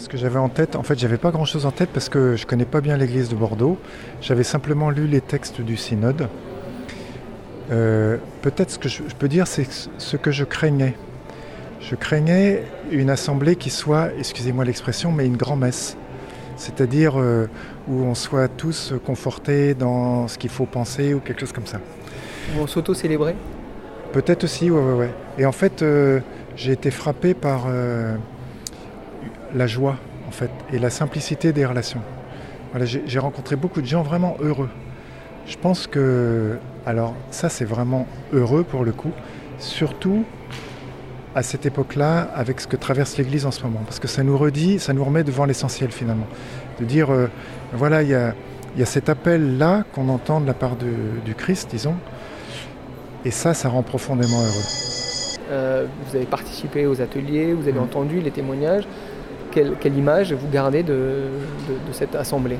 Ce que j'avais en tête, en fait, j'avais pas grand-chose en tête parce que je connais pas bien l'église de Bordeaux. J'avais simplement lu les textes du synode. Euh, peut-être ce que je, peux dire, c'est ce que je craignais. Je craignais une assemblée qui soit, excusez-moi l'expression, mais une grand-messe. C'est-à-dire euh, où on soit tous confortés dans ce qu'il faut penser ou quelque chose comme ça. Où on s'auto-célébrait Peut-être aussi, ouais, ouais, ouais. Et en fait, euh, j'ai été frappé par la joie, en fait, et la simplicité des relations. Voilà, j'ai rencontré beaucoup de gens vraiment heureux. Je pense que, alors ça c'est vraiment heureux pour le coup, surtout à cette époque-là, avec ce que traverse l'Église en ce moment, parce que ça nous redit, ça nous remet devant l'essentiel finalement, de dire, euh, voilà, il y a, cet appel-là qu'on entend de la part du Christ, disons, et ça, ça rend profondément heureux. Euh, vous avez participé aux ateliers, vous avez mmh. entendu les témoignages quelle, image vous gardez de, cette assemblée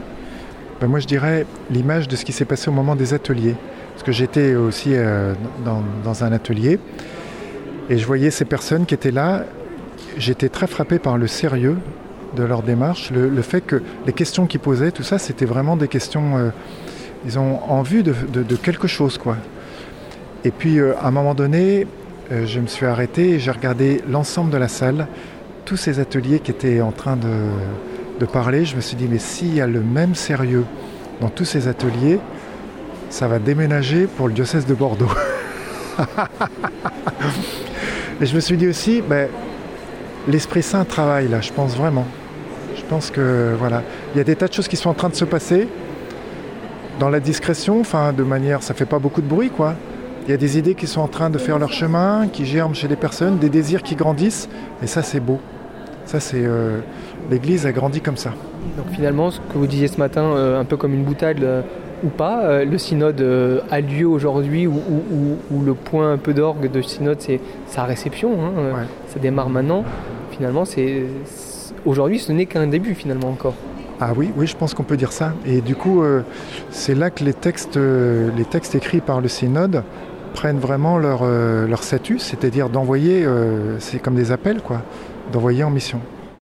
ben Moi, je dirais l'image de ce qui s'est passé au moment des ateliers. Parce que j'étais aussi euh, dans, un atelier et je voyais ces personnes qui étaient là. J'étais très frappé par le sérieux de leur démarche, le, fait que les questions qu'ils posaient, tout ça, c'était vraiment des questions, euh, ils ont en vue de, quelque chose, quoi. Et puis, euh, à un moment donné, je me suis arrêté et j'ai regardé l'ensemble de la salle tous ces ateliers qui étaient en train de, parler, je me suis dit, mais s'il y a le même sérieux dans tous ces ateliers, ça va déménager pour le diocèse de Bordeaux. Et je me suis dit aussi, ben, l'Esprit Saint travaille là, je pense vraiment. Je pense que voilà, il y a des tas de choses qui sont en train de se passer dans la discrétion, enfin de manière, ça fait pas beaucoup de bruit quoi. Il y a des idées qui sont en train de faire leur chemin, qui germent chez les personnes, des désirs qui grandissent, et ça c'est beau. Ça, c'est euh, l'Église a grandi comme ça. Donc finalement, ce que vous disiez ce matin, euh, un peu comme une boutade euh, ou pas, le synode a lieu aujourd'hui où, le point un peu d'orgue de synode, c'est sa réception. Hein, ça démarre maintenant. Finalement, c'est aujourd'hui, ce n'est qu'un début finalement encore. Ah oui, oui, je pense qu'on peut dire ça. Et du coup, c'est là que les textes, les textes écrits par le synode prennent vraiment leur, leur statut, c'est-à-dire d'envoyer, c'est comme des appels, quoi d'envoyer en mission.